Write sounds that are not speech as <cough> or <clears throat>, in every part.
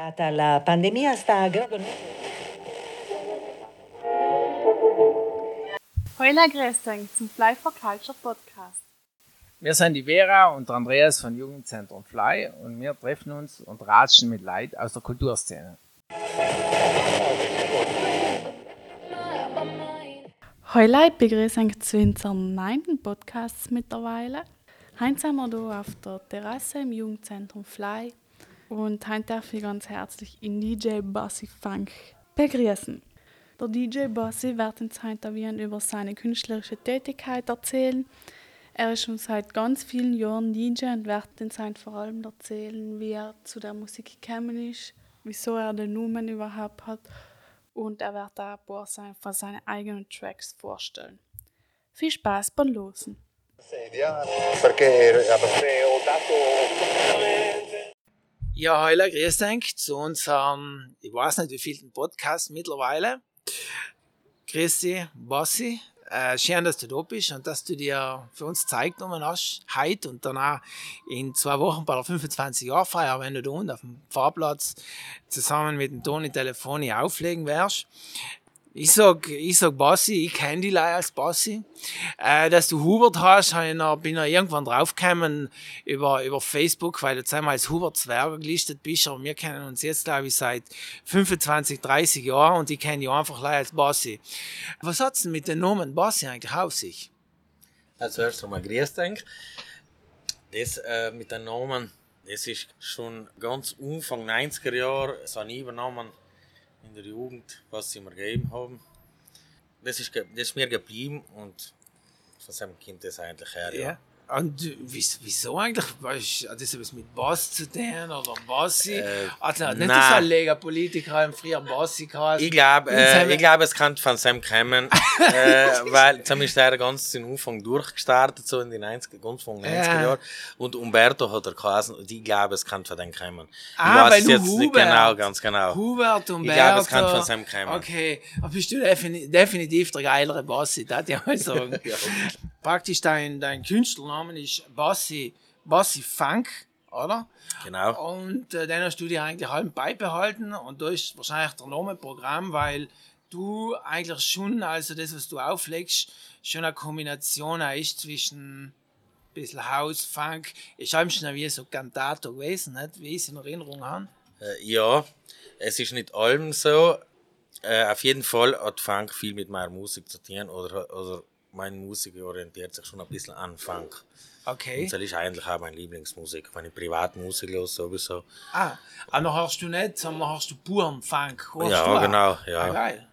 legata alla pandemia sta gradualmente. Heuler Grüße zum Fly for Culture Podcast. Wir sind die Vera und Andreas von Jugendzentrum Fly und wir treffen uns und ratschen mit Leid aus der Kulturszene. Heute begrüße ich zu unserem neunten Podcast mittlerweile. Heute sind wir hier auf der Terrasse im Jugendzentrum Fly und heute darf ich ganz herzlich in DJ Bossy Funk begrüßen. Der DJ Bossy wird uns heute über seine künstlerische Tätigkeit erzählen. Er ist schon seit ganz vielen Jahren DJ und wird uns vor allem erzählen, wie er zu der Musik gekommen ist, wieso er den Numen überhaupt hat und er wird auch ein paar von seinen eigenen Tracks vorstellen. Viel Spaß beim Losen! Ja, hallo, grüß euch zu unserem, ich weiß nicht, wie viel Podcast mittlerweile. Dich, Bossi. Äh, schön, dass du da bist und dass du dir für uns Zeit genommen hast, heute und danach in zwei Wochen bei der 25-Jahr-Feier, wenn du da unten auf dem Fahrplatz zusammen mit dem Toni Telefoni auflegen wirst. Ich sag, ich sag Bassi, ich kenne die Leute als Bassi. Äh, dass du Hubert hast, ich noch, bin ich irgendwann draufgekommen über, über Facebook, weil du zweimal als Hubert Zwerger gelistet bist, aber wir kennen uns jetzt, glaube ich, seit 25, 30 Jahren und ich kenne dich einfach Leute als Bassi. Was hat's denn mit dem Namen Bassi eigentlich auf sich? Also erst einmal grüß dich. Das äh, mit dem Namen, das ist schon ganz Anfang 90er Jahre, so ein übernommen in der Jugend, was sie mir gegeben haben. Das ist, das ist mir geblieben und von seinem Kind das eigentlich her. Ja. ja. Und wieso eigentlich? Hat das etwas mit Boss zu tun oder Bossi? Äh, also nicht nein. so ein Lega Politiker im früher Bossi gehabt. Ich glaube, äh, glaub, es kann von Sam kommen, <laughs> äh, weil zumindest er ganz den Anfang durchgestartet, so in den 90er, ganz von 90er ja. Jahren. Und Umberto hat er geheißen und ich glaube, es kann von dem kommen. Ah, ich weiß weil jetzt Hubert. genau, ganz genau. Hubert, Umberto. Ich glaube, es kann von Sam kommen. Okay, aber bist du definitiv der geilere Bossi, das ich mal sagen. <laughs> ja. Praktisch dein, dein Künstlername Namen ist Bassi, Bassi Funk, oder? Genau. Und äh, den hast du dir eigentlich halb beibehalten und da ist wahrscheinlich der Name Programm, weil du eigentlich schon, also das, was du auflegst, schon eine Kombination ist zwischen ein bisschen House, Funk. Ich habe schon wie so Cantato gewesen, nicht? wie ich es in Erinnerung habe. Äh, ja, es ist nicht allem so. Äh, auf jeden Fall hat Funk viel mit meiner Musik zu tun oder, oder meine Musik orientiert sich schon ein bisschen an Funk. Okay. Und das ist eigentlich auch meine Lieblingsmusik, meine Privatmusik los sowieso. Ah, aber noch hast du nicht, sondern hast du puren Funk. Hörst ja, genau, ja. Ah, geil.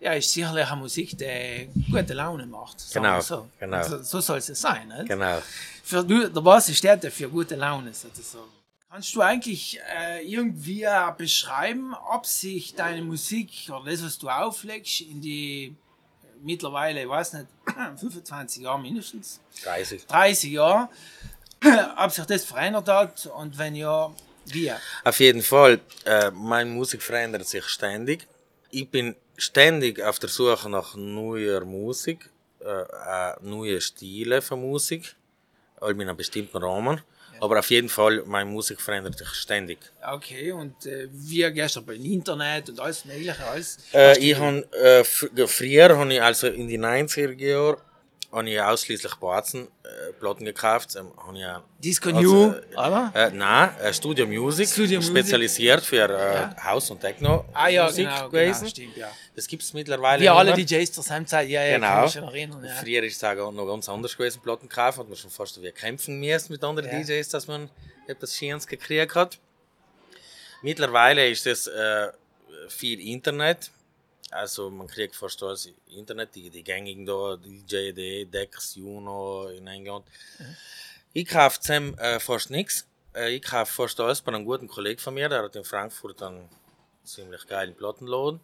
Ja, ist sicherlich eine Musik, die gute Laune macht. Genau, so. genau. So, so soll es sein, nicht? Genau. Für, du, der Bass steht ja für gute Laune sozusagen. Kannst du eigentlich äh, irgendwie beschreiben, ob sich deine Musik oder das, was du auflegst, in die mittlerweile, ich weiß nicht, 25 Jahre mindestens. 30. 30 Jahre. <clears throat> Ob sich das verändert hat und wenn ja, wie? Auf jeden Fall. Äh, meine Musik verändert sich ständig. Ich bin ständig auf der Suche nach neuer Musik, äh, äh, neue Stile von Musik, in einem bestimmten Rahmen. Aber auf jeden Fall, meine Musik verändert sich ständig. Okay, und äh, wie gehst du beim Internet und alles Mögliche? Alles, äh, ich habe äh, früher, habe ich also in den 90er Jahren, habe ich ausschließlich Batzen-Platten äh, gekauft. Ähm, ich Disco also, New, oder? Äh, nein, äh, Studio Music, Studio spezialisiert für äh, ja. House- und Techno-Musik ah, ja, genau, gewesen. Genau, stimmt, ja. Das gibt es mittlerweile Wie alle DJs zur selben Zeit, ja, ja, genau. schon erinnern. Ja. Früher ist es noch ganz anders gewesen, Platten kaufen, hat man schon fast wie kämpfen müssen mit anderen ja. DJs, dass man etwas Schönes gekriegt hat. Mittlerweile ist es äh, viel Internet, also man kriegt fast alles Internet, die, die gängigen da, DJ, Dex, Juno in England. Mhm. Ich kaufe zusammen äh, fast nichts. Äh, ich kaufe fast alles bei einem guten Kollegen von mir, der hat in Frankfurt einen ziemlich geilen Plattenladen.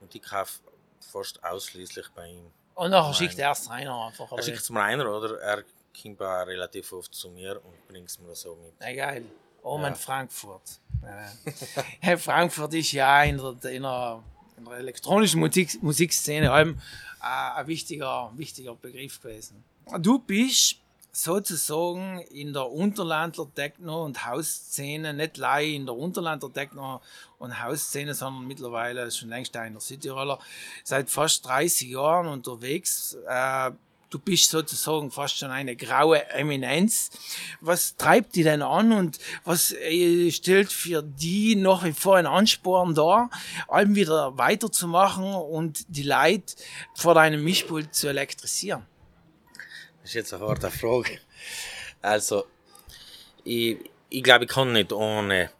Und ich kaufe fast ausschließlich bei ihm. Und nachher schickt er es einer einfach. Er schickt es mir einer oder er kommt auch relativ oft zu mir und bringt es mir so mit. Na geil. Oh, ja. Frankfurt. <laughs> Frankfurt ist ja in der, in der in der elektronischen Musik, Musikszene allem äh, ein wichtiger, wichtiger Begriff gewesen. Du bist sozusagen in der Unterlandler Techno- und Hausszene, nicht leider in der Unterlandler Techno- und Hausszene, sondern mittlerweile schon längst einer Südtiroler, seit fast 30 Jahren unterwegs. Äh, du bist sozusagen fast schon eine graue Eminenz. Was treibt die denn an und was äh, stellt für die nach wie vor ein Ansporn dar, allem wieder weiterzumachen und die Leute vor deinem Mischpult zu elektrisieren? Das ist jetzt eine harte Frage. Also, ich, ich glaube, ich kann nicht ohne.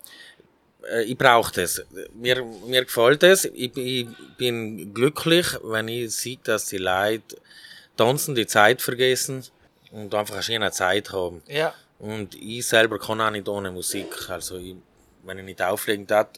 Äh, ich brauche das. Mir, mir gefällt es. Ich, ich bin glücklich, wenn ich sehe, dass die Leute tanzen, die Zeit vergessen und einfach eine schöne Zeit haben. Ja. Und ich selber kann auch nicht ohne Musik. Also, ich, wenn ich nicht auflegen darf,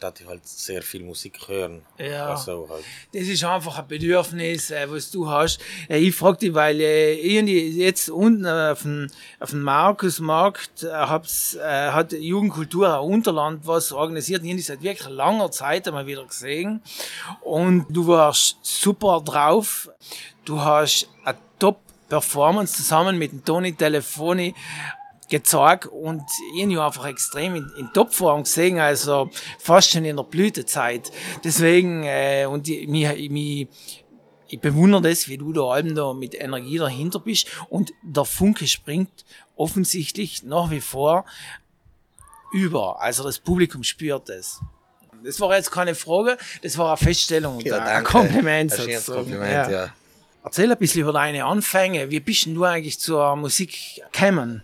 darf ich halt sehr viel Musik hören. Ja. Also halt. Das ist einfach ein Bedürfnis, äh, was du hast. Äh, ich frage dich, weil äh, irgendwie jetzt unten auf dem, auf dem Markusmarkt äh, hab's, äh, hat Jugendkultur ein Unterland was organisiert. Ich habe das seit wirklich langer Zeit einmal wieder gesehen. Und du warst super drauf. Du hast eine Top-Performance zusammen mit dem Toni Telefoni gezeigt und ihn ja einfach extrem in, in Topform gesehen, also fast schon in der Blütezeit. Deswegen, äh, und ich, mich, mich, ich bewundere das, wie du da allem da mit Energie dahinter bist und der Funke springt offensichtlich nach wie vor über. Also das Publikum spürt es. Das war jetzt keine Frage, das war eine Feststellung und Ja, ein danke. Kompliment. Ein. Kompliment, ja. Erzähl ein bisschen über deine Anfänge. Wie bist du eigentlich zur Musik gekommen?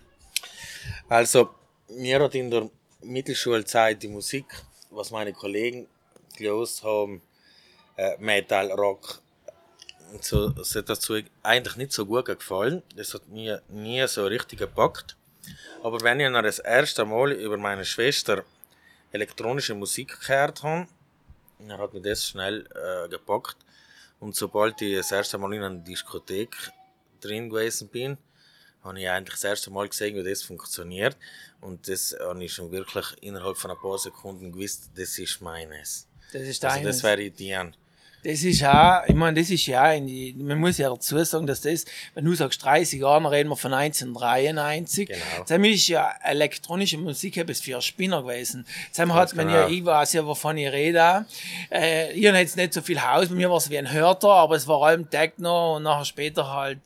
Also, mir hat in der Mittelschulzeit die Musik, was meine Kollegen gelost haben, äh, Metal, Rock, so, das hat dazu eigentlich nicht so gut gefallen. Das hat mir nie so richtig gepackt. Aber wenn ich dann das erste Mal über meine Schwester elektronische Musik gehört habe, dann hat mir das schnell äh, gepackt. Und sobald ich das erste Mal in einer Diskothek drin gewesen bin, habe ich eigentlich das erste Mal gesehen, wie das funktioniert. Und das habe ich schon wirklich innerhalb von ein paar Sekunden gewusst, das ist meines. Das ist Also deines. das wäre dir. Das ist ja, ich meine, das ist ja, die, man muss ja dazu sagen, dass das, wenn du sagst 30 Jahre, dann reden wir von 1993. Genau. Dann ist ja elektronische Musik etwas für Spinner gewesen. Dann hat man ja, genau. ich weiß ja, wovon ich rede. Äh, ich habe jetzt nicht so viel Haus, bei mir war es wie ein Hörter, aber es war allem Techno und nachher später halt,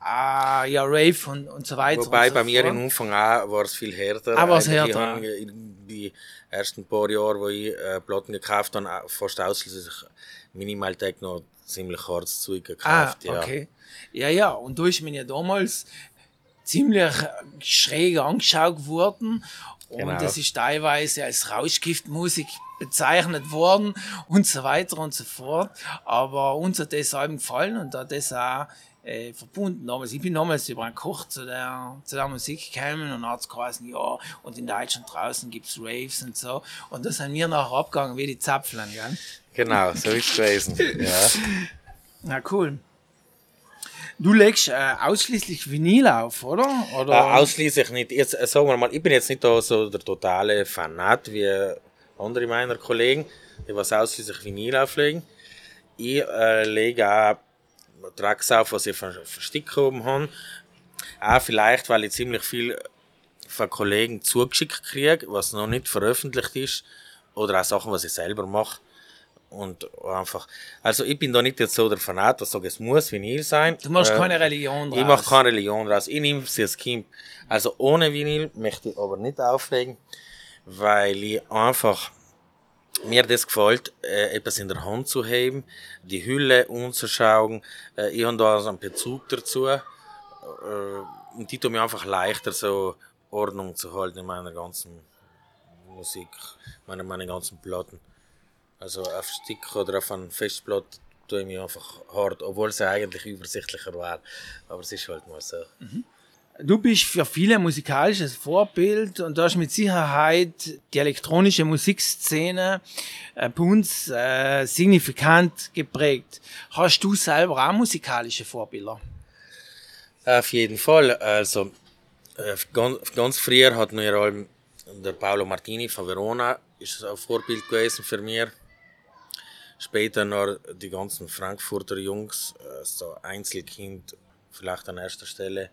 ah, ja, Rave und, und so weiter. Wobei so bei mir im Anfang auch war es viel härter. Ah, war's Eigentlich härter, ich Die ersten paar Jahre, wo ich äh, Platten gekauft habe, fast ausschließlich Minimal Techno ziemlich hartes Zeug Ah, gekauft. ja. okay. Ja, ja, und da ist mir ja damals ziemlich schräg angeschaut worden. Und Genau. das ist teilweise als Rauschgiftmusik bezeichnet worden und so weiter und so fort. Aber uns hat das allem gefallen und hat das auch äh, verbunden. Damals, ich bin damals über einen Koch zu der, zu der Musik gekommen und hat es geheißen, ja, und in Deutschland draußen gibt es Raves und so. Und das sind wir nachher abgegangen wie die Zapflern, gell? Genau, so ist es gewesen. <laughs> ja. Na cool. Du legst äh, ausschließlich Vinyl auf, oder? Äh, oder? ausschließlich nicht. Jetzt, äh, sagen wir mal, ich bin jetzt nicht da so der totale Fanat wie andere meiner Kollegen, die was ausschließlich Vinyl auflegen. Ich äh, lege auch Tracks auf, was ich von Verstick oben habe. Auch vielleicht, weil ich ziemlich viel von Kollegen zugeschickt kriege, was noch nicht veröffentlicht ist. Oder auch Sachen, was ich selber mache. Und einfach, also ich bin da nicht jetzt so der Fanat, der sagt, es muss Vinyl sein. du machst Äh, keine Religion draus. ich mache keine Religion draus. Ich nehme sie als Kind. Also ohne Vinyl möchte ich aber nicht auflegen, weil ich einfach mir das gefällt, äh, etwas in der Hand zu haben, die Hülle umzuschauen. Äh, ich habe da also einen Bezug dazu. Äh, und die tut mir einfach leichter, so Ordnung zu halten in meiner ganzen Musik, meine, meine ganzen Platten. Also auf Stick oder auf einem Festplatte tue ich mich einfach hart, obwohl es eigentlich übersichtlicher war. Aber es ist halt mal so. Du bist für viele musikalisches Vorbild und du hast mit Sicherheit die elektronische Musikszene äh, bei uns äh, signifikant geprägt. Hast du selber auch musikalische Vorbilder? Auf jeden Fall. Also, äh, ganz, früher hat mir der Paolo Martini von Verona ist ein Vorbild gewesen für mich. Später noch die ganzen Frankfurter Jungs, so Einzelkind, vielleicht an erster Stelle.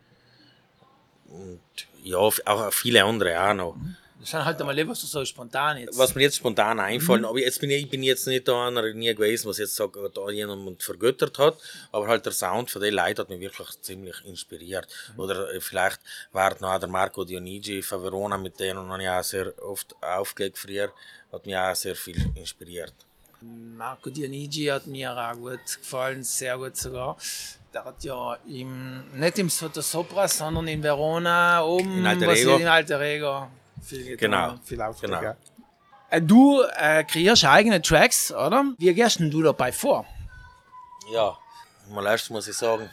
Und ja, auch viele andere auch noch. Das sind halt einmal was so spontan jetzt. Was mir jetzt spontan einfallen, aber jetzt bin ich, ich bin jetzt nicht da einer nie gewesen, was jetzt sagt, da jemand vergöttert hat, aber halt der Sound von den Leuten hat mich wirklich ziemlich inspiriert. Oder äh, vielleicht war noch der Marco Dionigi von Verona, mit denen habe ich auch sehr oft aufgelegt früher, hat mich auch sehr viel inspiriert. Marco Dionigi hat mir auch gut gefallen, sehr gut sogar. Der hat ja im, nicht im Sotto Sopra, sondern in Verona oben, In Alter was Ego. in Alter Ego viel getan, Genau, viel genau. Äh, Du äh, kreierst eigene Tracks, oder? Wie gehst denn du dabei vor? Ja, mal erst muss ich sagen,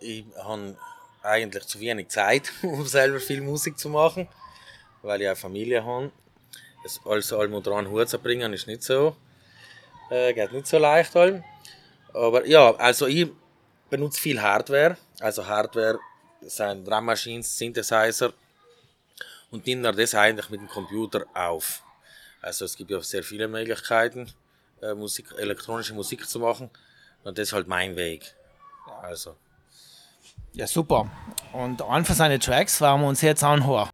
ich habe eigentlich zu wenig Zeit, <laughs> um selber viel Musik zu machen, weil ich eine Familie habe. Das alles allem unter einen Hut zu bringen ist nicht so, äh, geht nicht so leicht allem. Aber ja, also ich benutze viel Hardware, also Hardware sind Drum Machines, Synthesizer und nehme das eigentlich mit dem Computer auf. Also es gibt ja sehr viele Möglichkeiten, äh, Musik, elektronische Musik zu machen. Und das ist halt mein Weg. Also. Ja, super. Und einen von seinen Tracks werden wir uns jetzt anhören.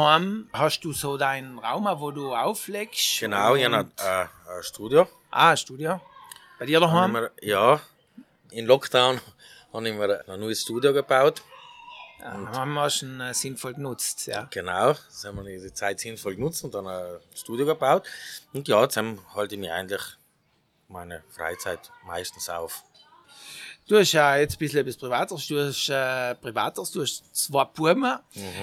Daheim hast du so deinen Raum, wo du auflegst. Genau, ich und- habe äh, ein Studio. Ah, ein Studio. Bei dir daheim? mir, ja, in Lockdown <laughs> habe ich mir ein neues Studio gebaut. Ja, haben wir schon äh, sinnvoll genutzt. Ja. Genau, das haben wir die Zeit sinnvoll genutzt und dann ein Studio gebaut. Und ja, jetzt halte ich mir eigentlich meine Freizeit meistens auf. Du hast ja jetzt ein bisschen etwas Privates. Du hast äh, Privates, du hast zwei Buben.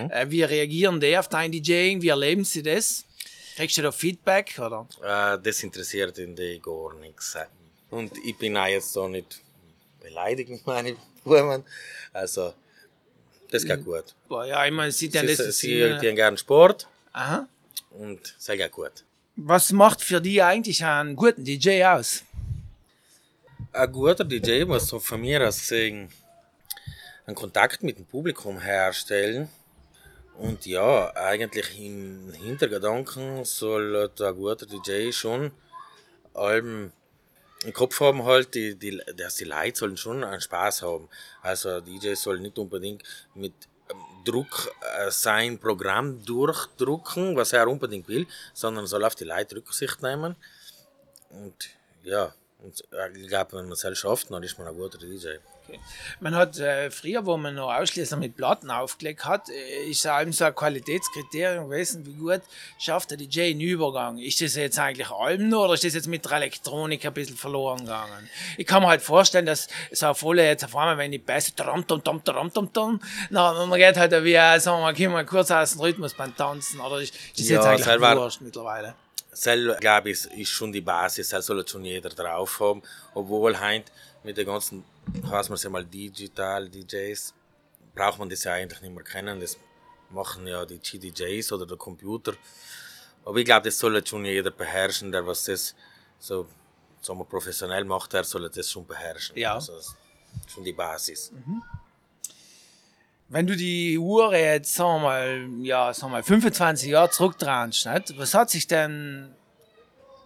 Äh, wie reagieren die auf dein DJing? Wie erleben sie das? Kriegst du da Feedback? Oder? Äh, das interessiert in die gar nichts. Und ich bin auch jetzt da nicht beleidigt mit <laughs> meinen Buben. Also, das geht gut. Boah, ja, ich meine, sie, Sie, das sie, sie haben gerne Sport aha. und geht gut. Was macht für dich eigentlich einen guten DJ aus? Ein guter DJ muss von mir aus gesehen einen Kontakt mit dem Publikum herstellen. Und ja, eigentlich im Hintergedanken soll ein guter DJ schon allem im Kopf haben, halt, die, die, dass die Leute sollen schon einen Spaß haben. Also ein DJ soll nicht unbedingt mit ähm, Druck äh, sein Programm durchdrucken, was er unbedingt will, sondern soll auf die Leute Rücksicht nehmen. Und ja, und äh, ich glaube, wenn man es selbst schafft, dann ist man ein guter DJ. Man hat äh, früher, wo man noch ausschließlich mit Platten aufgelegt hat, äh, ist es allem so ein Qualitätskriterium gewesen, wie gut schafft der DJ einen Übergang. Ist das jetzt eigentlich allem nur oder ist das jetzt mit der Elektronik ein bisschen verloren gegangen? Ich kann mir halt vorstellen, dass so auf alle jetzt auf einmal, wenn die Bässe tram tam tam tram tam tam, na, man geht halt wie, äh, sagen wir mal, kurz aus dem Rhythmus beim Tanzen oder ist, ist das Ja, jetzt eigentlich wurscht mittlerweile? Sel, glaube ich, ist schon die Basis, das soll schon jeder drauf haben. Obwohl heint mit den ganzen, heißt man es mal Digital DJs, braucht man das ja eigentlich nicht mehr kennen. Das machen ja die GDJs oder der Computer. Aber ich glaube, das soll schon jeder beherrschen, der was das so sagen wir, professionell macht, der soll das schon beherrschen. Ja. Also, das ist schon die Basis. Wenn du die Uhr jetzt, sagen wir mal, ja, sagen wir mal, 25 Jahre zurückdrehst, was hat sich denn,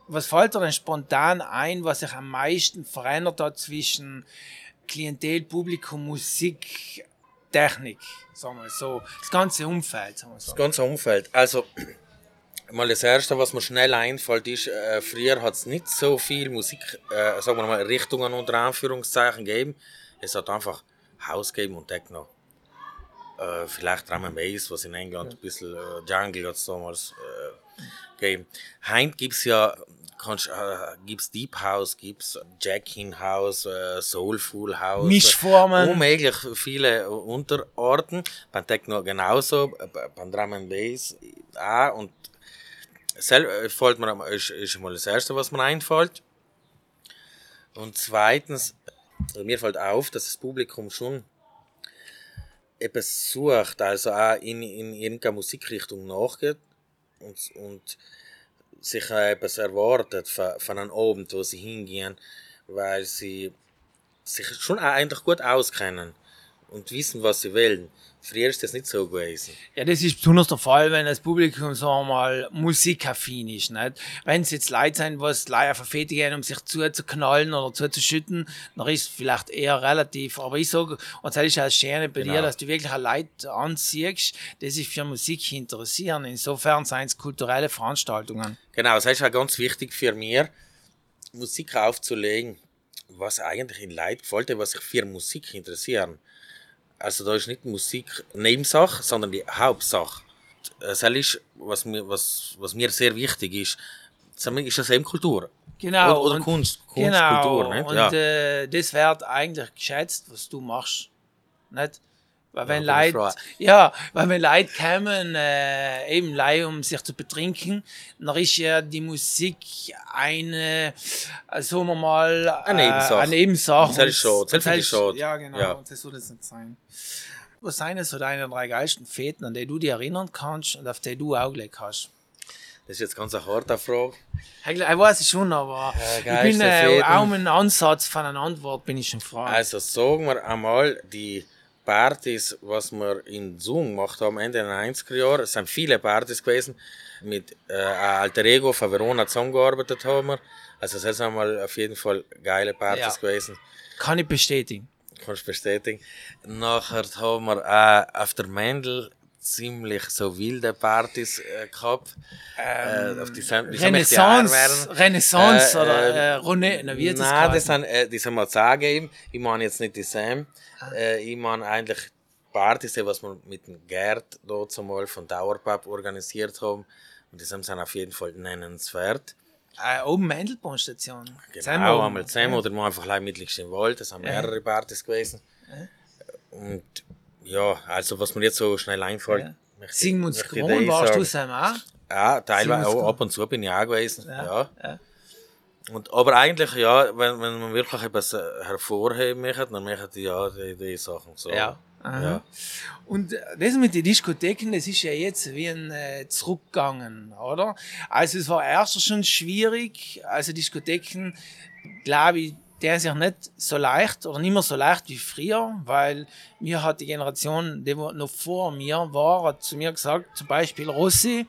was fällt dir denn spontan ein, was sich am meisten verändert hat zwischen Klientel, Publikum, Musik, Technik, sagen wir so, das ganze Umfeld, sagen wir so. Das ganze Umfeld. Also, mal das Erste, was mir schnell einfällt, ist, äh, früher hat es nicht so viel Musik, äh, sagen wir mal, Richtungen unter Anführungszeichen gegeben. Es hat einfach House gegeben und Techno. Äh, vielleicht Drum and Bass, was in England ein bisschen äh, Jungle hat es damals äh, gegeben. Heute gibt es ja kannst, äh, gibt's Deep House, gibt's Jackin House, äh, Soulful House. Mischformen. Äh, unmöglich viele Unterarten. Beim Techno genauso, äh, beim Drum and Bass auch. Und sel fällt mir, ist, ist mal das Erste, was mir einfällt. Und zweitens, mir fällt auf, dass das Publikum schon etwas sucht, also auch in, in irgendeiner Musikrichtung nachgeht und, und sich etwas erwartet von, von einem Abend, wo sie hingehen, weil sie sich schon eigentlich gut auskennen und wissen, was sie wollen. Früher ist das nicht so gewesen. Ja, das ist besonders der Fall, wenn das Publikum, sagen wir mal, musikaffin ist. Nicht? Wenn es jetzt Leute sind, was leider verfehlt gehen, um sich zuzuknallen oder zuzuschütten, dann ist es vielleicht eher relativ. Aber ich sage, und das ist auch das Schöne bei Genau. dir, dass du wirklich auch Leute anziehst, die sich für Musik interessieren. Insofern seien es kulturelle Veranstaltungen. Genau, das ist auch ganz wichtig für mich, Musik aufzulegen, was eigentlich in Leuten gefällt, was sich für Musik interessieren. Also da ist nicht Musik Nebensache, sondern die Hauptsache. Das ist, was mir, was, was mir sehr wichtig ist, ist das eben Kultur. Genau. Oder, oder Kunst, Kunst, genau. Kultur. Nicht? Und ja. äh, das wird eigentlich geschätzt, was du machst. Nicht? Weil wenn Ja, Leute, ja, weil wenn Leute kommen, äh, eben Leute, um sich zu betrinken, dann ist ja die Musik eine, äh, sagen wir mal, Eine Nebensache. Eine Nebensache. Das ist schon- das schon. Ja, genau. Ja. Und das soll es nicht sein. Was sind so deine drei geilsten Feten, an die du dich erinnern kannst und auf die du Augenblick hast? Das ist jetzt ganz eine harte Frage. Ich weiß es schon, aber Äh, ich bin äh, Fäden. auch um einen Ansatz von einer Antwort bin ich schon frei. Also sagen wir einmal, die Partys, was wir in Zoom gemacht haben, Ende der 90er Jahre, es sind viele Partys gewesen, mit äh, Alter Ego von Verona zusammengearbeitet haben wir. Also das sind mal auf jeden Fall geile Partys Ja. gewesen, Kann ich bestätigen. kannst bestätigen. Nachher haben wir auch auf der Mendel ziemlich so wilde Partys äh, gehabt. äh, auf die, Ähm, Renaissance. Renaissance Äh, oder äh, äh, René, na, wie Nein, das sind, äh, die sind mal zugegeben. Ich meine jetzt nicht die Sam. Ah. Äh, ich meine eigentlich Partys, die was wir mit dem Gerd dort mal von Dauerpub organisiert haben. Und die sind auf jeden Fall nennenswert. Äh, oben Mendelbahnstation. Genau, einmal zusammen oder mal einfach gleich mittelst im Wald. Das sind mehrere Partys gewesen. Und ja, also was mir jetzt so schnell einfällt. Ja. Sigmunds Kron, dir warst du. Sam auch? Ja, teilweise auch ab und zu bin ich auch gewesen. Ja. ja. Und, aber eigentlich, ja, wenn, wenn man wirklich etwas äh, hervorheben möchte, dann möchte ich ja die, die Sachen so. Ja. Ja. Und äh, das mit den Diskotheken, das ist ja jetzt wie ein äh, zurückgegangen, oder? Also es war erst schon schwierig, also Diskotheken, glaube ich, der sich nicht so leicht oder nicht mehr so leicht wie früher, weil mir hat die Generation, die noch vor mir war, hat zu mir gesagt, zum Beispiel Rossi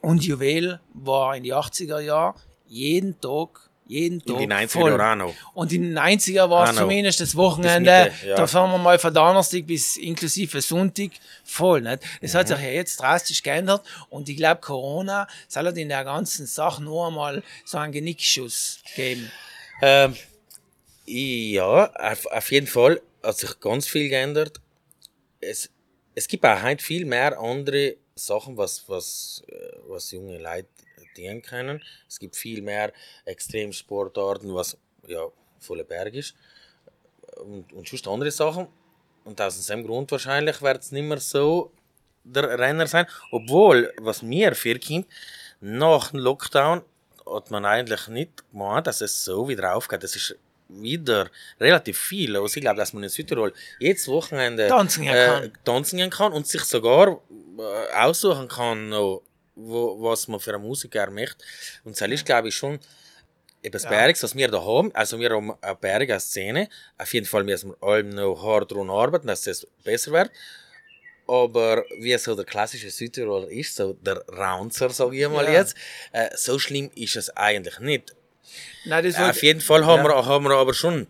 und Juwel war in die 80er Jahren jeden Tag, jeden Tag In die 90er voll. Auch noch. Und in den 90er war es zumindest das Wochenende, Bis Mitte, ja. da fahren wir mal von Donnerstag bis inklusive Sonntag voll. Nicht? Das Mhm. hat sich ja jetzt drastisch geändert und ich glaube, Corona soll halt in der ganzen Sache nur einmal so einen Genickschuss geben. Ähm, ja, auf, auf jeden Fall hat sich ganz viel geändert. Es, es gibt auch heute viel mehr andere Sachen, was, was, äh, was junge Leute dienen können. Es gibt viel mehr Extremsportarten, was ja voller Berg ist. Und, und sonst andere Sachen. Und aus diesem Grund wahrscheinlich wird es nicht mehr so der Renner sein. Obwohl, was mir vorkommt, nach dem Lockdown hat man eigentlich nicht gemeint, dass es so wieder aufgeht. Es ist wieder relativ viel. Also ich glaube, dass man in Südtirol jedes Wochenende Tanzen gehen kann. äh, tanzen gehen kann und sich sogar äh, aussuchen kann, noch, wo, was man für eine Musiker möchte. Und das ist, glaube ich, schon etwas Ja. Bergs, was wir da haben. Also wir haben eine Berger Szene. Auf jeden Fall müssen wir allem noch hart daran arbeiten, dass es besser wird. Aber wie so der klassische Südtiroler ist, so der Raunzer, sage ich mal Ja. jetzt, äh, so schlimm ist es eigentlich nicht. Nein, das Auf wollte- jeden Fall haben, Ja. wir, haben wir aber schon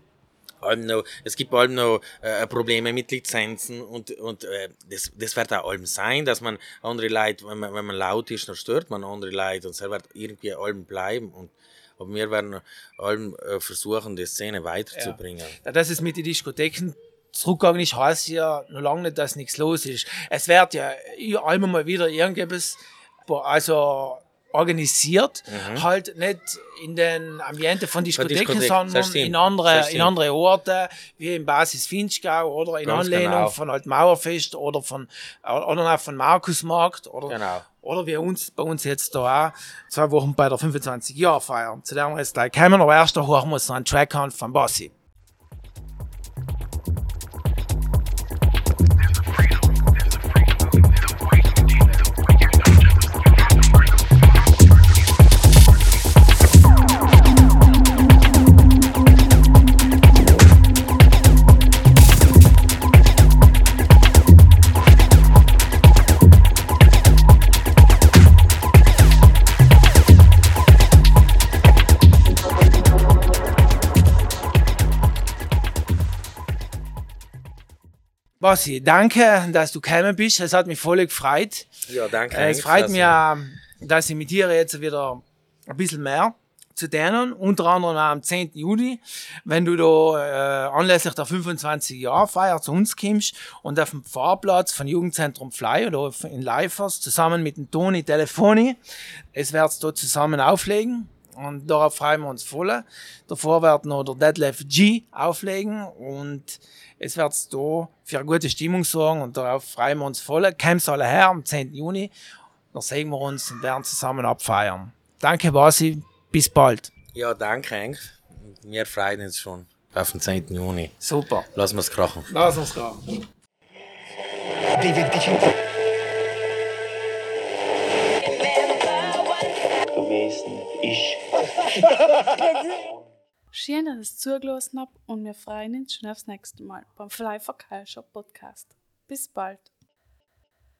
noch, es gibt allem noch äh, Probleme mit Lizenzen und, und äh, das, das wird auch allem sein, dass man andere Leute, wenn man, wenn man laut ist, dann stört man andere Leute und es wird irgendwie allem bleiben. Und, aber wir werden allem äh, versuchen, die Szene weiterzubringen. Ja, dass es mit den Diskotheken zurückgegangen ist, heißt ja noch lange nicht, dass nichts los ist. Es wird ja immer mal wieder irgendwas, also organisiert, halt nicht in den Ambiente von Diskotheken, Diskothek, sondern in andere, in andere Orte, wie im Basis Finchgau oder in Ganz Anlehnung genau. von halt Mauerfest oder von, oder auch von Markusmarkt oder, Genau. oder wie uns, bei uns jetzt da auch, zwei Wochen bei der 25-Jahr-Feier. Zu der wir jetzt gleich kommen, aber erst da hören wir uns noch einen Track an von Bassi. Bassi, danke, dass du gekommen bist. Es hat mich voll gefreut. Ja, danke. Äh, es freut mich, dass ich mit dir jetzt wieder ein bisschen mehr zu denen, unter anderem am 10. Juni, wenn du da äh, anlässlich der 25 Jahre Feier zu uns kommst und auf dem Fahrplatz von Jugendzentrum Fly oder in Leifers zusammen mit dem Toni Telefoni, es wird's da zusammen auflegen und darauf freuen wir uns voll. Davor wird noch der Deadlift G auflegen und es wird da für eine gute Stimmung sorgen und darauf freuen wir uns voll. Kommt alle her am 10. Juni, da sehen wir uns und werden zusammen abfeiern. Danke, Basi, bis bald. Ja, danke, Henk. Wir freuen uns schon auf den 10. Juni. Super. Lassen wir es krachen. Lass uns gehen. gewesen ist. Schön, dass ihr zugelassen habt und wir freuen uns schon aufs nächste Mal beim Fly for Culture Podcast. Bis bald.